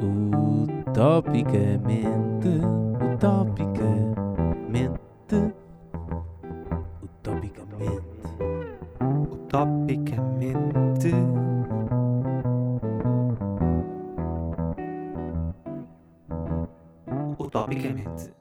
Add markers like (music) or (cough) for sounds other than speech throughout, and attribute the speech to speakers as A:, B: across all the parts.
A: Utopicamente, utopicamente, utopicamente.
B: Utopicamente. Utopicamente.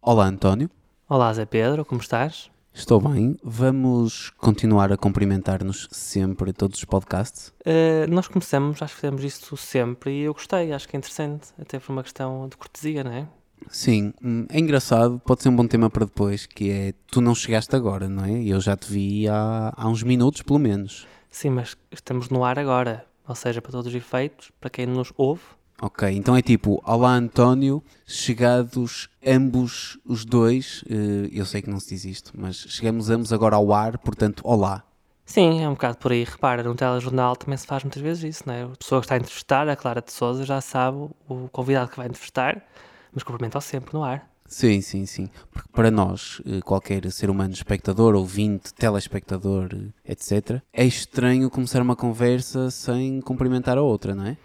A: Olá, António.
B: Olá, Zé Pedro, como estás?
A: Estou bem. Vamos continuar a cumprimentar-nos sempre em todos os podcasts.
B: Uh, nós começamos, acho que fizemos isso sempre e eu gostei, acho que é interessante, até por uma questão de cortesia, não é?
A: Sim, hum, é engraçado, pode ser um bom tema para depois, que é tu não chegaste agora, não é? Eu já te vi há, há uns minutos, pelo menos.
B: Sim, mas estamos no ar agora, ou seja, para todos os efeitos, para quem nos ouve.
A: Ok, então é tipo, olá António, chegados ambos os dois, eh, eu sei que não se diz isto, mas chegamos ambos agora ao ar, portanto, olá.
B: Sim, é um bocado por aí. Repara, no telejornal também se faz muitas vezes isso, não é? A pessoa que está a entrevistar, a Clara de Souza, já sabe o convidado que vai entrevistar, mas cumprimenta-o sempre no ar.
A: Sim, sim, sim. Porque para nós, eh, qualquer ser humano, espectador, ouvinte, telespectador, eh, etc., é estranho começar uma conversa sem cumprimentar a outra, não é?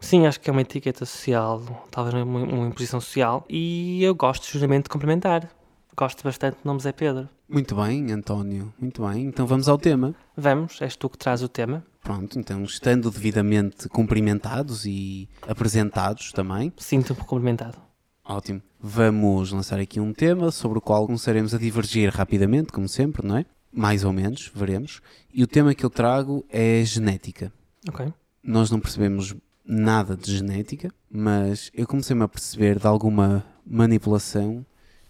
B: Sim, acho que é uma etiqueta social, talvez uma, uma imposição social, e eu gosto justamente de cumprimentar. Gosto bastante do nome Zé Pedro.
A: Muito bem, António, muito bem. Então vamos ao tema.
B: Vamos, és tu que traz o tema.
A: Pronto, então estando devidamente cumprimentados e apresentados também.
B: Sinto-me cumprimentado.
A: Ótimo. Vamos lançar aqui um tema sobre o qual começaremos a divergir rapidamente, como sempre, não é? Mais ou menos, veremos. E o tema que eu trago é genética.
B: Ok.
A: Nós não percebemos nada de genética, mas eu comecei-me a perceber de alguma manipulação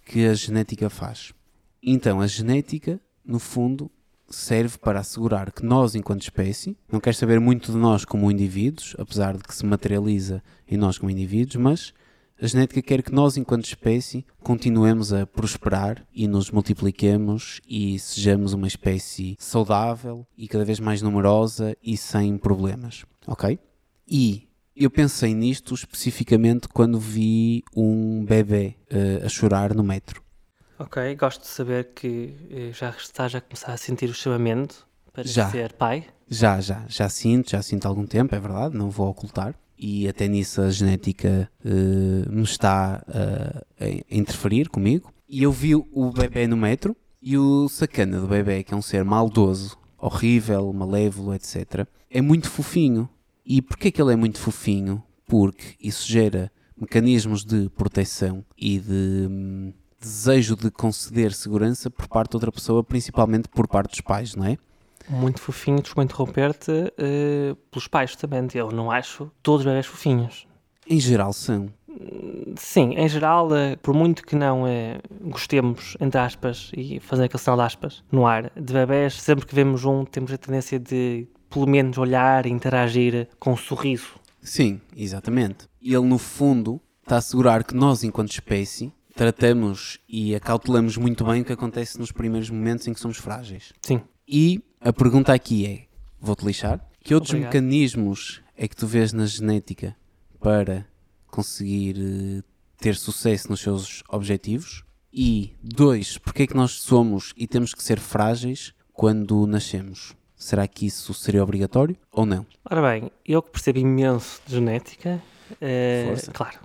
A: que a genética faz. Então, a genética, no fundo, serve para assegurar que nós, enquanto espécie, não quer saber muito de nós como indivíduos, apesar de que se materializa em nós como indivíduos, mas a genética quer que nós, enquanto espécie, continuemos a prosperar e nos multipliquemos e sejamos uma espécie saudável e cada vez mais numerosa e sem problemas. Ok? E eu pensei nisto especificamente quando vi um bebê uh, a chorar no metro.
B: Ok, gosto de saber que eh, já estás a começar a sentir o chamamento para
A: Já.
B: ser pai.
A: Já, já, já sinto, já sinto há algum tempo, é verdade, não vou ocultar. E até nisso a genética uh, me está uh, a interferir comigo. E eu vi o bebê no metro e o sacana do bebê, que é um ser maldoso, horrível, malévolo, etc., é muito fofinho. E porquê que ele é muito fofinho? Porque isso gera mecanismos de proteção e de hum, desejo de conceder segurança por parte de outra pessoa, principalmente por parte dos pais, não é?
B: Muito fofinho, desculpa interromper-te, eh, pelos pais também. Eu não acho todos os bebés fofinhos.
A: Em geral são.
B: Sim, em geral, eh, por muito que não eh, gostemos, entre aspas, e fazer aquele sinal de aspas no ar, de bebés, sempre que vemos um, temos a tendência de, pelo menos, olhar e interagir com um sorriso.
A: Sim, exatamente. Ele, no fundo, está a assegurar que nós, enquanto espécie, tratamos e acautelamos muito bem o que acontece nos primeiros momentos em que somos frágeis.
B: Sim.
A: E a pergunta aqui é: vou-te lixar? Que outros
B: Obrigado.
A: mecanismos é que tu vês na genética para conseguir eh, ter sucesso nos seus objetivos? E dois, porque é que nós somos e temos que ser frágeis quando nascemos? Será que isso seria obrigatório ou não?
B: Ora bem, eu que percebo imenso de genética,
A: Força.
B: claro,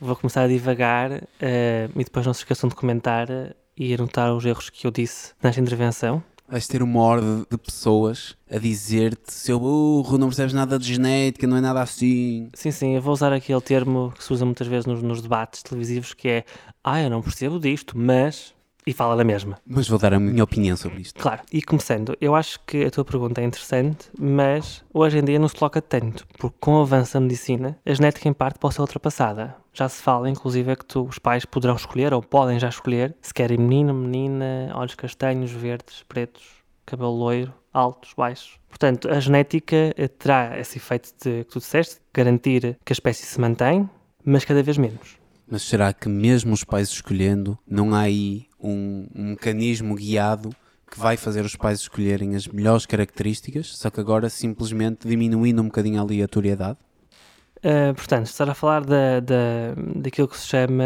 B: vou começar a divagar eh, e depois não se esqueçam de comentar e anotar os erros que eu disse nesta intervenção.
A: Vais ter uma horda de pessoas a dizer-te seu burro, não percebes nada de genética, não é nada assim.
B: Sim, sim, eu vou usar aquele termo que se usa muitas vezes nos, nos debates televisivos que é ah, eu não percebo disto, mas... E fala da mesma.
A: Mas vou dar a minha opinião sobre isto.
B: Claro, e começando, eu acho que a tua pergunta é interessante, mas hoje em dia não se coloca tanto, porque com o avanço da medicina, a genética em parte pode ser ultrapassada. Já se fala, inclusive, é que tu, os pais poderão escolher, ou podem já escolher, se querem menino, menina, olhos castanhos, verdes, pretos, cabelo loiro, altos, baixos. Portanto, a genética terá esse efeito de, que tu disseste, garantir que a espécie se mantém, mas cada vez menos.
A: Mas será que mesmo os pais escolhendo, não há aí um, um mecanismo guiado que vai fazer os pais escolherem as melhores características, só que agora simplesmente diminuindo um bocadinho a aleatoriedade?
B: Uh, portanto, estar a falar da, da, daquilo que se chama.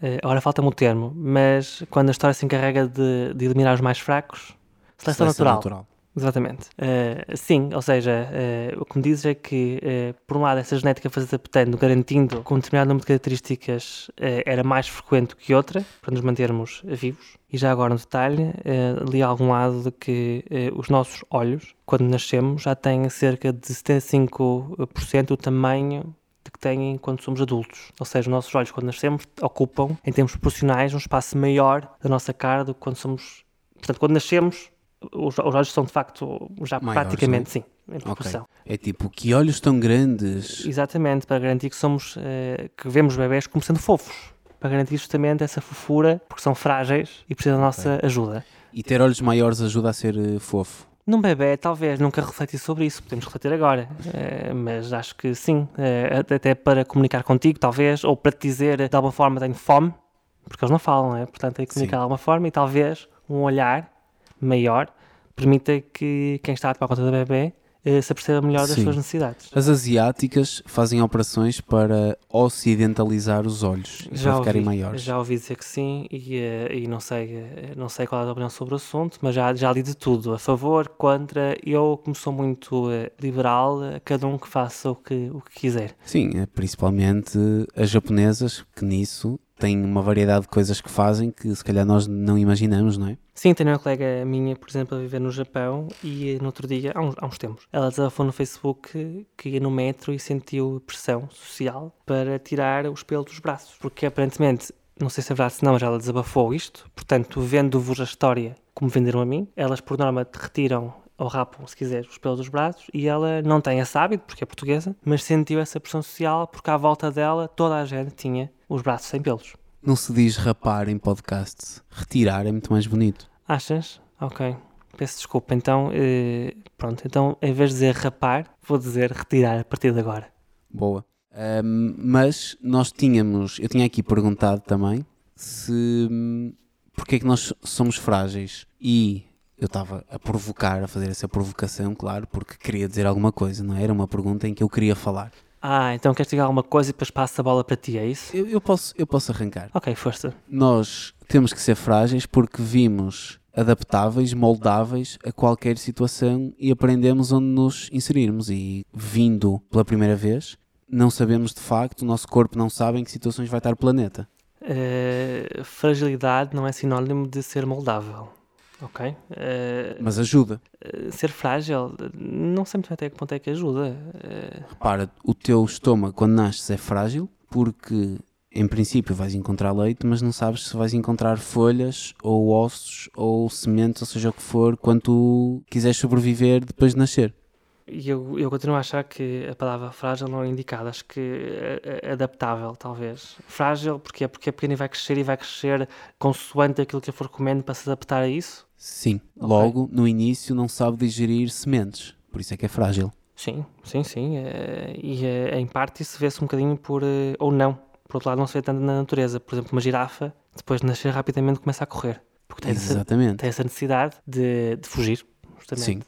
B: Uh, agora falta-me o termo, mas quando a história se encarrega de, de eliminar os mais fracos, seleção, natural. Exatamente. Uh, sim, ou seja, uh, o que me dizes é que, uh, por um lado, essa genética se adaptando, garantindo que um determinado número de características era mais frequente que outra, para nos mantermos vivos. E já agora, um detalhe, li algum lado de que os nossos olhos, quando nascemos, já têm cerca de 75% do tamanho que têm quando somos adultos. Ou seja, os nossos olhos, quando nascemos, ocupam, em termos proporcionais, um espaço maior da nossa cara do que quando somos. Portanto, quando nascemos, os, os olhos são de facto já Maiores, praticamente, é? sim, em proporção.
A: Okay. É tipo, que olhos tão grandes.
B: Exatamente, para garantir que somos, uh, que vemos bebés como sendo fofos. Para garantir justamente essa fofura, porque são frágeis e precisam da nossa okay. ajuda.
A: E ter olhos maiores ajuda a ser uh, fofo?
B: Num bebê, talvez, nunca refleti sobre isso, podemos refletir agora, uh, mas acho que sim, até para comunicar contigo, talvez, ou para te dizer de alguma forma tenho fome, porque eles não falam, é? portanto, tem que comunicar sim. de alguma forma e talvez um olhar maior permita que quem está a tomar conta do bebê eh, se aperceba melhor das Sim. suas necessidades.
A: As asiáticas fazem operações para ocidentalizar os olhos já para ficarem maiores.
B: Já ouvi dizer que sim e, eh, e não, sei, eh, não sei qual é a opinião sobre o assunto, mas já, já li de tudo, a favor, contra. Eu, como sou muito liberal, cada um que faça o que, o que quiser.
A: Sim, principalmente as japonesas, que nisso têm uma variedade de coisas que fazem que se calhar nós não imaginamos, não é?
B: Sim, tenho uma colega minha, por exemplo, a viver no Japão e no outro dia, há uns, há uns tempos, ela desabafou no Facebook que ia no metro e sentiu pressão social para tirar os pelos dos braços, porque aparentemente, não sei se é verdade se não, mas ela desabafou isto, portanto, vendo-vos a história como venderam a mim, elas por norma retiram ou rapam, se quiser, os pelos dos braços e ela não tem esse hábito, porque é portuguesa, mas sentiu essa pressão social porque à volta dela toda a gente tinha os braços sem pelos.
A: Não se diz rapar em podcast. Retirar é muito mais bonito.
B: Achas? Ok. Peço desculpa. Então, eh, pronto. Então, em vez de dizer rapar, vou dizer retirar a partir de agora.
A: Boa. Um, mas nós tínhamos, eu tinha aqui perguntado também se porque é que nós somos frágeis e eu estava a provocar, a fazer essa provocação, claro, porque queria dizer alguma coisa, não é? Era uma pergunta em que eu queria falar.
B: Ah, então queres dizer alguma coisa e depois passa a bola para ti, é isso?
A: Eu, eu, posso, eu posso arrancar.
B: Ok, força.
A: Nós temos que ser frágeis porque vimos adaptáveis, moldáveis a qualquer situação e aprendemos onde nos inserirmos. E vindo pela primeira vez, não sabemos de facto, o nosso corpo não sabe em que situações vai estar o planeta.
B: Uh, fragilidade não é sinónimo de ser moldável. Ok. Uh,
A: Mas ajuda.
B: Uh, ser frágil, não sei muito até que ponto é que ajuda.
A: Uh... Repara, o teu estômago quando nasces é frágil porque em princípio vais encontrar leite, mas não sabes se vais encontrar folhas ou ossos ou sementes, ou seja o que for, quando tu quiseres sobreviver depois de nascer.
B: E eu, eu continuo a achar que a palavra frágil não é indicada, acho que é, é adaptável, talvez. Frágil, porque Porque é pequeno e vai crescer e vai crescer consoante aquilo que eu for comendo para se adaptar a isso?
A: Sim, okay. logo no início não sabe digerir sementes, por isso é que é frágil.
B: Sim, sim, sim. É, e é, em parte isso vê-se um bocadinho por. Eh, ou não. Por outro lado, não se vê tanto na natureza. Por exemplo, uma girafa, depois de nascer, rapidamente começa a correr. Porque tem, Exatamente. Essa, tem essa necessidade de, de fugir, justamente.
A: Sim.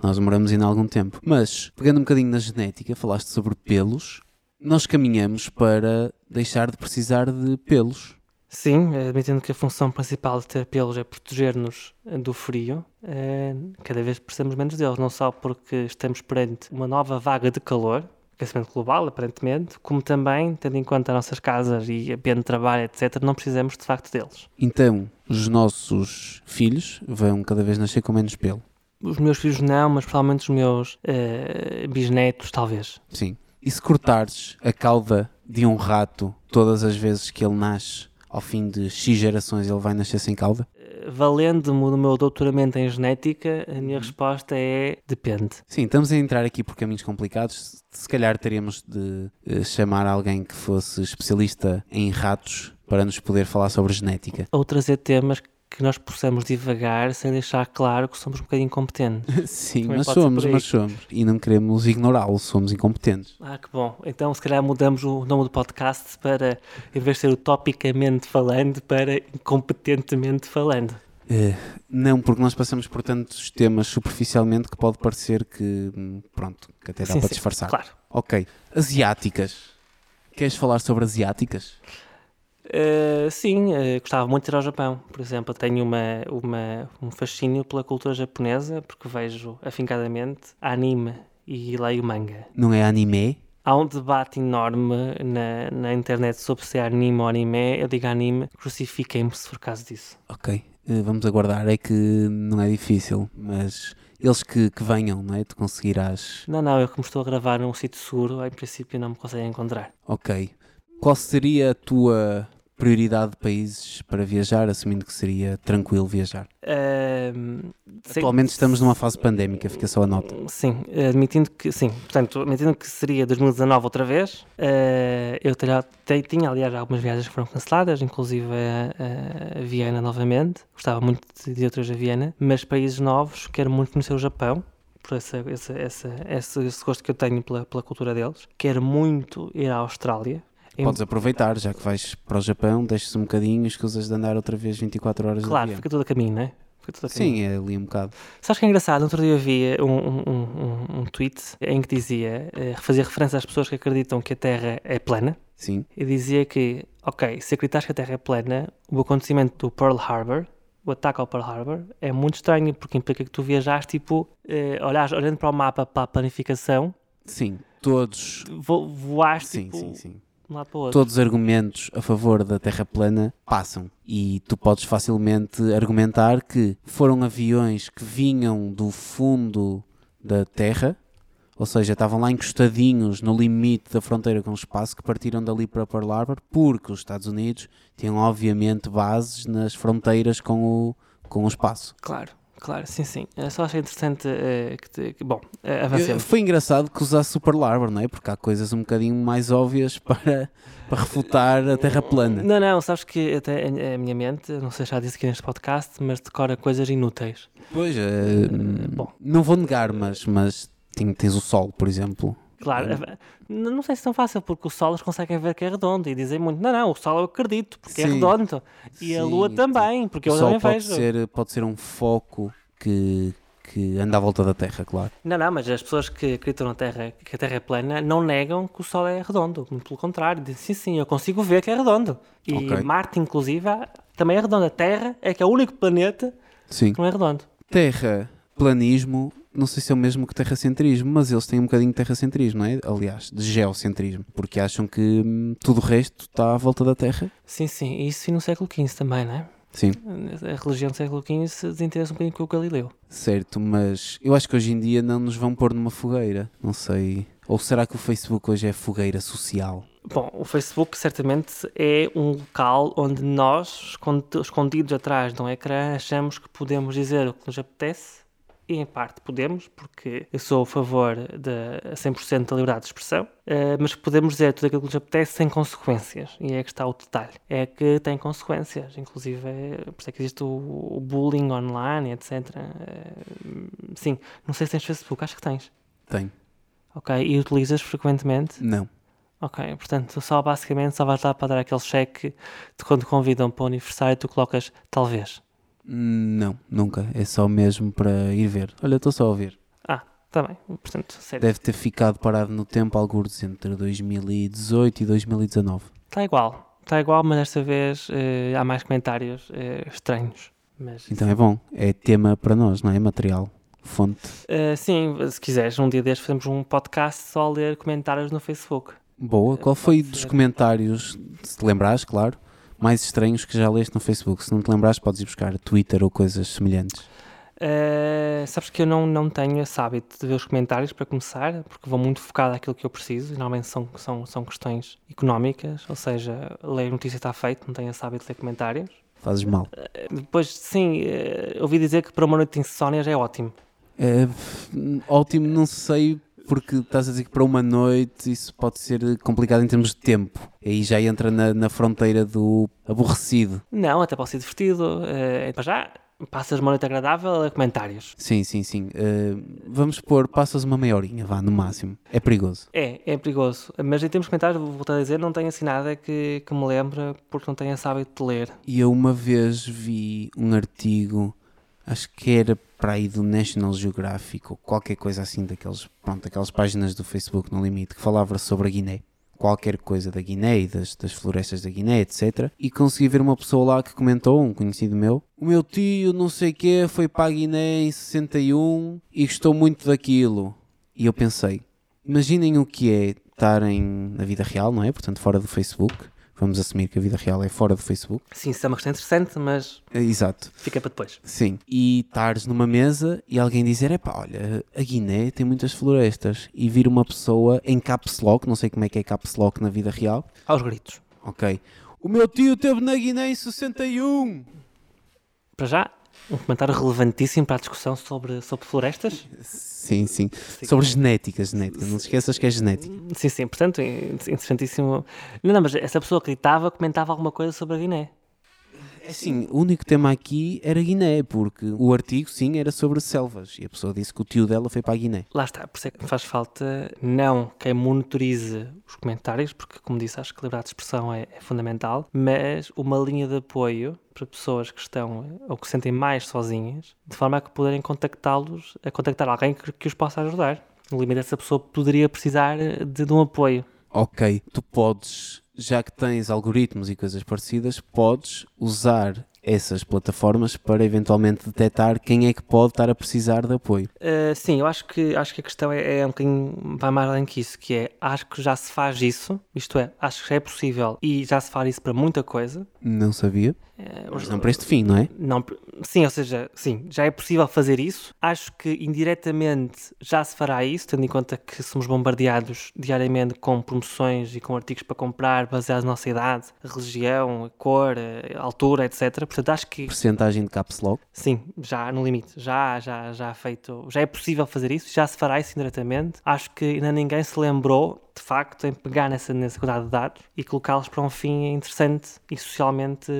A: Nós demoramos ainda algum tempo. Mas, pegando um bocadinho na genética, falaste sobre pelos, nós caminhamos para deixar de precisar de pelos.
B: Sim, admitindo que a função principal de ter pelos é proteger-nos do frio, é, cada vez precisamos menos deles, não só porque estamos perante uma nova vaga de calor, aquecimento global, aparentemente, como também, tendo em conta as nossas casas e ambiente de trabalho, etc., não precisamos de facto deles.
A: Então, os nossos filhos vão cada vez nascer com menos pelo.
B: Os meus filhos não, mas provavelmente os meus uh, bisnetos, talvez.
A: Sim. E se cortares a cauda de um rato todas as vezes que ele nasce, ao fim de X gerações ele vai nascer sem cauda?
B: Eh, valendo-me do meu doutoramento em genética, a minha uhum. resposta é depende.
A: Sim, estamos a entrar aqui por caminhos complicados. Se calhar teríamos de uh, chamar alguém que fosse especialista em ratos para nos poder falar sobre genética.
B: Ou trazer temas que nós possamos divagar sem deixar claro que somos um bocadinho incompetentes. (laughs)
A: Sim, Também mas somos, mas somos. E não queremos ignorá-lo, somos incompetentes.
B: Ah, que bom. Então, se calhar mudamos o nome do podcast para, em vez de ser utopicamente falando, para incompetentemente falando.
A: Uh, não, porque nós passamos por tantos temas superficialmente que pode parecer que, hum, pronto, que até dá sim, para sim, disfarçar.
B: Claro.
A: Ok. Asiáticas. Queres falar sobre asiáticas?
B: Uh, sim, uh, gostava muito de ir ao Japão. Por exemplo, tenho uma, uma, um fascínio pela cultura japonesa, porque vejo afincadamente anime e leio manga.
A: Não é anime?
B: Há um debate enorme na, na internet sobre se é anime ou anime. Eu digo anime, crucifiquem-me se for caso disso.
A: Ok, uh, vamos aguardar. É que não é difícil, mas eles que, que venham, não é? Tu conseguirás.
B: Não, não, eu como estou a gravar num sítio seguro, em princípio não me conseguem encontrar.
A: Ok. Qual seria a tua prioridade de países para viajar, assumindo que seria tranquilo viajar?
B: Uh,
A: Atualmente estamos numa fase pandémica, fica só a nota.
B: Sim, admitindo que sim, portanto, admitindo que seria 2019 outra vez, uh, eu tinha aliás algumas viagens que foram canceladas, inclusive a, a, Viena novamente, gostava muito de ir outras a Viena, mas países novos, quero muito conhecer o Japão, por essa, essa, essa, esse, esse gosto que eu tenho pela, pela cultura deles. Quero muito ir à Austrália,
A: Podes aproveitar, já que vais para o Japão, deixas um bocadinho escusas de andar outra vez 24 horas
B: Claro, fica tudo a caminho, não é?
A: Sim, é ali um bocado.
B: Sabes que é engraçado? Outro dia eu vi um, um, um, um tweet em que dizia, eh, fazia referência às pessoas que acreditam que a Terra é plana.
A: Sim.
B: E dizia que, ok, se acreditas que a Terra é plana, o acontecimento do Pearl Harbor, o ataque ao Pearl Harbor, é muito estranho, porque implica que tu viajaste, tipo, eh, olhas, olhando para o mapa, para a planificação.
A: Sim, todos.
B: Vo voaste,
A: sim,
B: tipo,
A: sim, sim
B: um lado para o outro.
A: Todos os argumentos a favor da Terra plana passam. E tu podes facilmente argumentar que foram aviões que vinham do fundo da Terra, ou seja, estavam lá encostadinhos no limite da fronteira com o espaço, que partiram dali para Pearl Harbor, porque os Estados Unidos tinham obviamente bases nas fronteiras com o, com o espaço.
B: Claro. Claro, sim, sim. Eu só achei interessante uh, que, te, que, bom, uh, avancemos.
A: Foi engraçado que usasse Pearl Harbor, não é? Porque há coisas um bocadinho mais óbvias (laughs) para, para refutar a Terra plana.
B: Não, não, sabes que até a, minha mente, não sei se já disse aqui neste podcast, mas decora coisas inúteis.
A: Pois, uh, bom. não vou negar, mas, mas tens o Sol, por exemplo.
B: Claro, é. não sei se é tão fácil, porque o Sol eles conseguem ver que é redondo e dizem muito, não, não, o Sol eu acredito, porque é Sim. é redondo. E Sim. a Lua também, porque o eu
A: Sol
B: também
A: pode
B: vejo.
A: Ser, pode ser um foco que, que anda à volta da Terra, claro.
B: Não, não, mas as pessoas que acreditam na Terra, que a Terra é plana, não negam que o Sol é redondo. Muito pelo contrário, dizem, sim, sim, eu consigo ver que é redondo. E okay. Marte, inclusive, também é redondo. A Terra é que é o único planeta sim. que não é redondo.
A: Terra, planismo não sei se é o mesmo que terracentrismo, mas eles têm um bocadinho de terracentrismo, não é? Aliás, de geocentrismo, porque acham que hum, tudo o resto está à volta da Terra.
B: Sim, sim, isso no século XV também, não é?
A: Sim.
B: A religião do século XV se desinteressa um bocadinho com o Galileu.
A: Certo, mas eu acho que hoje em dia não nos vão pôr numa fogueira, não sei. Ou será que o Facebook hoje é fogueira social?
B: Bom, o Facebook certamente é um local onde nós, escondidos atrás de um ecrã, achamos que podemos dizer o que nos apetece e em parte podemos, porque eu sou a favor de 100% da liberdade de expressão, uh, mas podemos dizer tudo aquilo que nos apetece sem consequências. E é que está o detalhe. É que tem consequências, inclusive, é, por isso é que existe o, bullying online, etc. Eh, sim, não sei se tens Facebook, acho que tens.
A: Tenho.
B: Ok, e utilizas frequentemente?
A: Não.
B: Ok, portanto, só basicamente só vais lá para dar aquele cheque de quando convidam para o aniversário tu colocas talvez.
A: Não, nunca. É só mesmo para ir ver. Olha, estou só a ouvir.
B: Ah, está bem. Portanto, sério.
A: Deve ter ficado parado no tempo alguns entre 2018 e 2019.
B: Está igual. Está igual, mas desta vez uh, há mais comentários uh, estranhos. Mas...
A: Então é bom. É tema para nós, não é? Material. Fonte.
B: Uh, sim, se quiseres, um dia destes fazemos um podcast só a ler comentários no Facebook.
A: Boa. Qual foi dos comentários, se te lembrares, claro, mais estranhos que já leste no Facebook? Se não te lembrares, podes ir buscar Twitter ou coisas semelhantes.
B: Uh, sabes que eu não, não tenho esse hábito de ver os comentários para começar, porque vou muito focado naquilo que eu preciso, e normalmente são, são, são questões económicas, ou seja, ler notícia está feito, não tenho esse hábito de ler comentários.
A: Fazes mal.
B: Uh, depois, sim, uh, ouvi dizer que para uma noite de insónia já é ótimo.
A: É, ótimo, não sei, porque estás a dizer que para uma noite isso pode ser complicado em termos de tempo. Aí já entra na, na fronteira do aborrecido.
B: Não, até pode ser divertido. Uh, para já, passas uma noite agradável a comentários.
A: Sim, sim, sim. Uh, vamos pôr, passas uma meia horinha, vá, no máximo. É perigoso.
B: É, é perigoso. Mas em termos de comentários, vou voltar a dizer, não tenho assim nada que, que me lembre, porque não tenho esse hábito de ler.
A: E eu uma vez vi um artigo acho que era para aí do National Geographic ou qualquer coisa assim daqueles, pronto, aquelas páginas do Facebook no limite que falava sobre a Guiné. qualquer coisa da Guiné e das, das florestas da Guiné, etc. E consegui ver uma pessoa lá que comentou, um conhecido meu, o meu tio, não sei o quê, foi para a Guiné em 61 e gostou muito daquilo. E eu pensei, imaginem o que é estarem na vida real, não é? Portanto, fora do Facebook. Vamos assumir que a vida real é fora do Facebook.
B: Sim, isso é uma questão interessante, mas
A: É, Exato.
B: fica para depois.
A: Sim. E estares numa mesa e alguém dizer: epá, olha, a Guiné tem muitas florestas. E vir uma pessoa em caps lock, não sei como é que é caps lock na vida real.
B: Aos gritos.
A: Ok. O meu tio esteve na Guiné em 61.
B: Para já, um comentário relevantíssimo para a discussão sobre, sobre florestas.
A: Sim, sim. Sobre genética, genética. Não te esqueças que é genética.
B: Sim, sim, portanto, é interessantíssimo. Não, não, mas essa pessoa que gritava comentava alguma coisa sobre a Guiné.
A: É assim, o único tema aqui era Guiné, porque o artigo, sim, era sobre selvas. E a pessoa disse que o tio dela foi para a Guiné.
B: Lá está, por isso é que faz falta não quem monitorize os comentários, porque, como disse, acho que a liberdade de expressão é, é fundamental, mas uma linha de apoio para pessoas que estão ou que se sentem mais sozinhas, de forma a que poderem contactá-los, a contactar alguém que, que os possa ajudar. No limite, essa pessoa poderia precisar de, de um apoio.
A: Ok, tu podes, já que tens algoritmos e coisas parecidas, podes usar essas plataformas para eventualmente detectar quem é que pode estar a precisar de apoio.
B: Uh, sim, eu acho que, acho que a questão é, é um bocadinho, vai mais além que isso, que é, acho que já se faz isso, isto é, acho que já é possível e já se faz isso para muita coisa.
A: Não sabia,
B: Uh,
A: mas não para este fim, não é?
B: Não, sim, ou seja, sim, já é possível fazer isso. Acho que indiretamente já se fará isso, tendo em conta que somos bombardeados diariamente com promoções e com artigos para comprar baseados na nossa idade, religião, cor, eh, altura, etc. Portanto, acho que
A: Percentagem de caps lock.
B: sim, já no limite, já, já, já feito, já é possível fazer isso, já se fará isso indiretamente. Acho que ainda ninguém se lembrou de facto, em pegar nessa, nessa quantidade de dados e colocá-los para um fim interessante e socialmente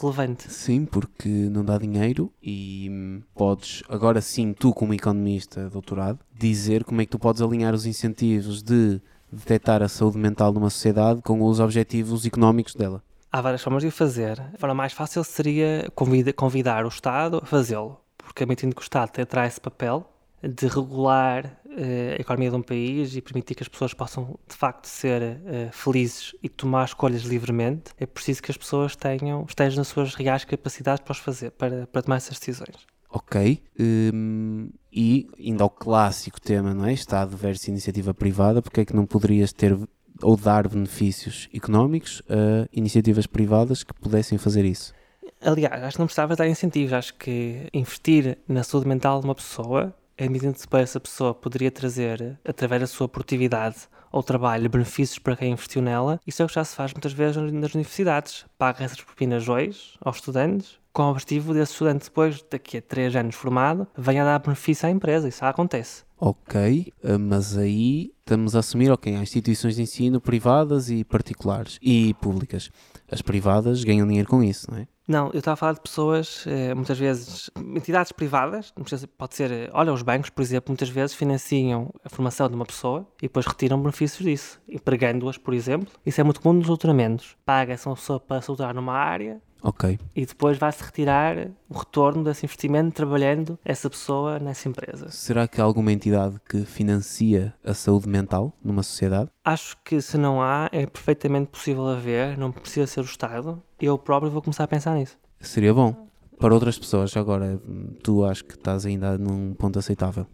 B: relevante.
A: Sim, porque não dá dinheiro e podes, agora sim, tu como economista doutorado, dizer como é que tu podes alinhar os incentivos de detectar a saúde mental numa sociedade com os objetivos económicos dela.
B: Há várias formas de o fazer. A forma mais fácil seria convida- convidar o Estado a fazê-lo, porque admitindo que o Estado terá esse papel de regular eh, a economia de um país e permitir que as pessoas possam de facto ser eh, felizes e tomar escolhas livremente, é preciso que as pessoas tenham, estejam nas suas reais capacidades para fazer, para, para tomar essas decisões.
A: Ok. hum, e indo ao clássico tema, não é? Estado versus iniciativa privada, porque é que não poderias ter ou dar benefícios económicos a iniciativas privadas que pudessem fazer isso?
B: Aliás, acho que não precisava dar incentivos. Acho que investir na saúde mental de uma pessoa, admitindo-se para essa pessoa, poderia trazer, através da sua produtividade ou trabalho, benefícios para quem investiu nela. Isso é o que já se faz muitas vezes nas universidades. Paga essas propinas hoje aos estudantes, com o objetivo desse estudante depois, daqui a 3 anos formado, venha dar benefício à empresa. Isso acontece.
A: Ok, eh, mas aí estamos a assumir, ok, há instituições de ensino privadas e particulares e públicas. As privadas ganham dinheiro com isso, não é?
B: Não, eu estava a falar de pessoas, eh, muitas vezes, entidades privadas, pode ser, eh, olha, os bancos, por exemplo, muitas vezes financiam a formação de uma pessoa e depois retiram benefícios disso, empregando-as, por exemplo. Isso é muito comum nos doutoramentos. Paga-se uma pessoa para se doutorar numa área
A: Ok,
B: e depois vai-se retirar o retorno desse investimento trabalhando essa pessoa nessa empresa.
A: será que há alguma entidade que financia a saúde mental numa sociedade?
B: Acho que se não há, é perfeitamente possível haver, não precisa ser o Estado. Eu próprio vou começar a pensar nisso.
A: Seria bom. Para outras pessoas, agora, tu acho que estás ainda num ponto aceitável.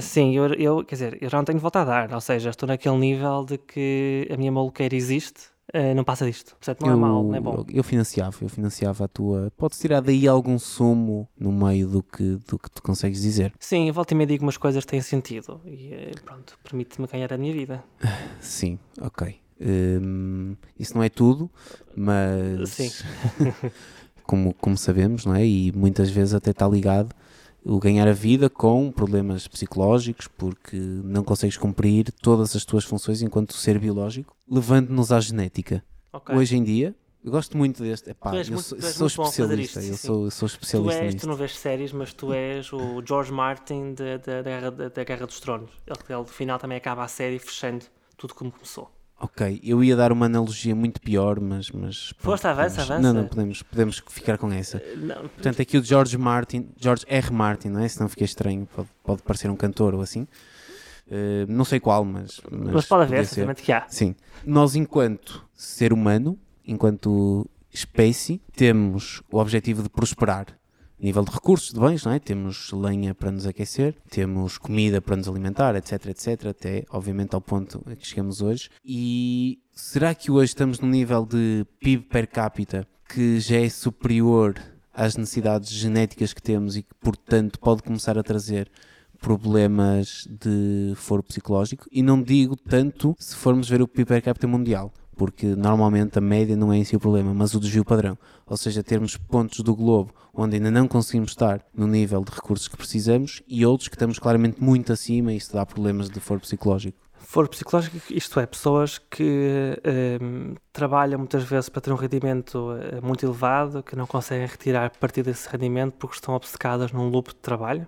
B: Sim, eu, eu, quer dizer, eu já não tenho volta a dar, ou seja, estou naquele nível de que a minha maluqueira existe, eh, não passa disto. Portanto, não é
A: eu,
B: mau, não é bom.
A: eu financiava, eu financiava a tua. Podes tirar daí algum sumo no meio do que, do que tu consegues dizer.
B: Sim, eu volto e me digo umas coisas que têm sentido e eh, pronto, permite-me ganhar a minha vida. (laughs)
A: Sim, ok. Hum, isso não é tudo, mas
B: Sim. (laughs)
A: como, como sabemos, não é? E muitas vezes até está ligado o ganhar a vida com problemas psicológicos, porque não consegues cumprir todas as tuas funções enquanto ser biológico, levando-nos à genética.
B: Ok.
A: Hoje em dia, eu gosto muito deste. Epá,
B: Tu
A: eu
B: muito-
A: sou,
B: tu
A: sou especialista,
B: isto,
A: eu sou, eu sou
B: Tu,
A: especialista
B: és, tu não vês séries, mas tu és o George Martin da, Guerra, da Guerra dos Tronos. Ele, ele, no final, também acaba a série fechando tudo como começou.
A: Ok, eu ia dar uma analogia muito pior, mas. mas
B: Força, avança,
A: podemos-
B: avança.
A: Não, não, podemos, podemos ficar com essa.
B: Eh, Não,
A: Portanto, aqui o George Martin, George R. Martin, não é? Se não fica estranho, pode, pode parecer um cantor ou assim. Uh, não sei qual, mas.
B: Mas, mas pode haver, certamente que há.
A: Sim. Nós, enquanto ser humano, enquanto espécie, temos o objetivo de prosperar nível de recursos, de bens, não é? Temos lenha para nos aquecer, temos comida para nos alimentar, etc, etc, até obviamente ao ponto a que chegamos hoje. E será que hoje estamos num nível de PIB per capita que já é superior às necessidades genéticas que temos e que, portanto, pode começar a trazer problemas de foro psicológico? E não digo tanto se formos ver o PIB per capita mundial porque normalmente a média não é em si o problema, mas o desvio padrão. Ou seja, termos pontos do globo onde ainda não conseguimos estar no nível de recursos que precisamos e outros que estamos claramente muito acima e isso dá problemas de foro psicológico.
B: Foro psicológico, isto é, pessoas que um, trabalham muitas vezes para ter um rendimento eh, muito elevado, que não conseguem retirar partido desse rendimento porque estão obcecadas num loop de trabalho?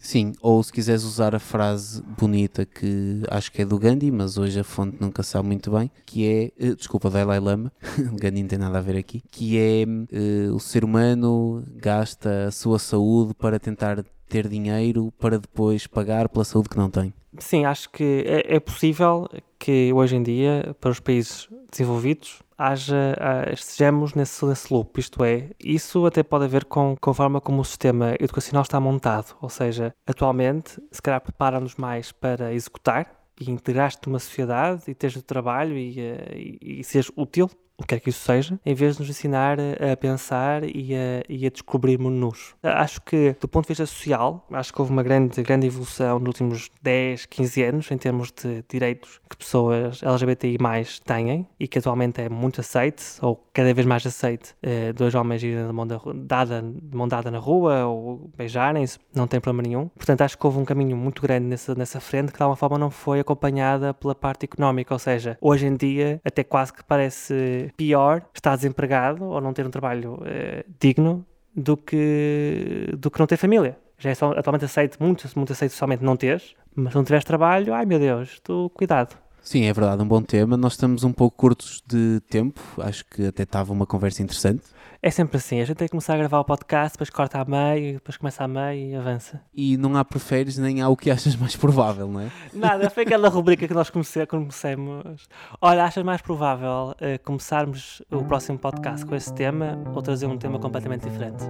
A: Sim, ou se quiseres usar a frase bonita que acho que é do Gandhi, mas hoje a fonte nunca sabe muito bem, que é, uh, desculpa, Dalai Lama, (laughs) Gandhi não tem nada a ver aqui, que é uh, o ser humano gasta a sua saúde para tentar ter dinheiro para depois pagar pela saúde que não tem.
B: Sim, acho que é, é possível que hoje em dia, para os países desenvolvidos, haja, estejamos nesse, nesse loop. Isto é, isso até pode haver com, com a forma como o sistema educacional está montado. Ou seja, atualmente, se calhar prepara-nos mais para executar e integrar-te numa sociedade e teres o trabalho e, eh, e, e seres útil o que quer que isso seja, em vez de nos ensinar a pensar e a, e a descobrirmos-nos. Acho que, do ponto de vista social, acho que houve uma grande, grande evolução nos últimos 10, 15 anos em termos de direitos que pessoas LGBTI têm e que atualmente é muito aceite, ou cada vez mais aceite, eh, dois homens irem de mão, dada, de mão dada na rua ou beijarem-se, não tem problema nenhum. Portanto, acho que houve um caminho muito grande nessa, nessa frente que de alguma forma não foi acompanhada pela parte económica, ou seja, hoje em dia até quase que parece pior estar desempregado ou não ter um trabalho uh, digno do que, do que não ter família. Já é só, atualmente aceito, muito, muito aceito somente não teres, mas se não tiveres trabalho, ai meu Deus, tu cuidado.
A: Sim, é verdade, um bom tema. Nós estamos um pouco curtos de tempo, acho que até estava uma conversa interessante.
B: É sempre assim, a gente tem que começar a gravar o podcast, depois corta a meio, depois começa a meio e avança.
A: E não há preferes nem há o que achas mais provável, não é?
B: Nada, foi aquela rubrica que nós comece, comecemos. Olha, achas mais provável uh, começarmos o próximo podcast com esse tema ou trazer um tema completamente diferente?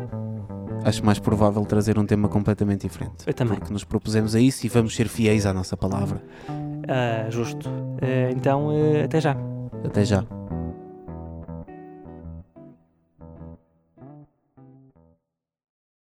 A: Acho mais provável trazer um tema completamente diferente.
B: Eu também.
A: Porque nos propusemos a isso e vamos ser fiéis à nossa palavra.
B: Uh, justo. Uh, então, até já.
A: Até já.